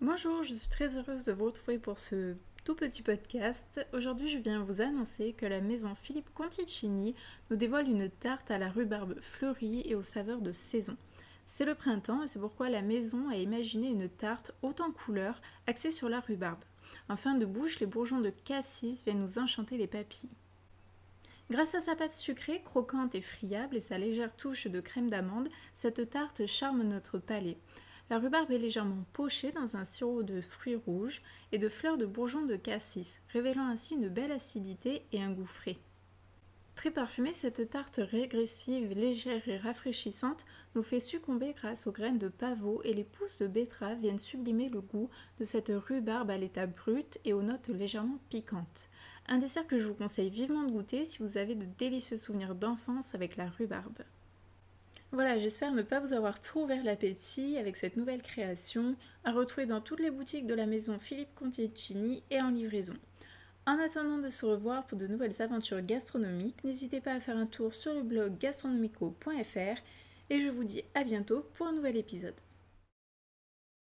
Bonjour, je suis très heureuse de vous retrouver pour ce tout petit podcast. Aujourd'hui, je viens vous annoncer que la maison Philippe Conticini nous dévoile une tarte à la rhubarbe fleurie et aux saveurs de saison. C'est le printemps et c'est pourquoi la maison a imaginé une tarte haute en couleurs axée sur la rhubarbe. En fin de bouche, les bourgeons de cassis viennent nous enchanter les papilles. Grâce à sa pâte sucrée, croquante et friable et sa légère touche de crème d'amande, cette tarte charme notre palais. La rhubarbe est légèrement pochée dans un sirop de fruits rouges et de fleurs de bourgeons de cassis, révélant ainsi une belle acidité et un goût frais. Très parfumée, cette tarte régressive, légère et rafraîchissante nous fait succomber grâce aux graines de pavot et les pousses de betterave viennent sublimer le goût de cette rhubarbe à l'état brut et aux notes légèrement piquantes. Un dessert que je vous conseille vivement de goûter si vous avez de délicieux souvenirs d'enfance avec la rhubarbe. Voilà, j'espère ne pas vous avoir trop ouvert l'appétit avec cette nouvelle création, à retrouver dans toutes les boutiques de la maison Philippe Conticini et en livraison. En attendant de se revoir pour de nouvelles aventures gastronomiques, n'hésitez pas à faire un tour sur le blog gastronomico.fr et je vous dis à bientôt pour un nouvel épisode.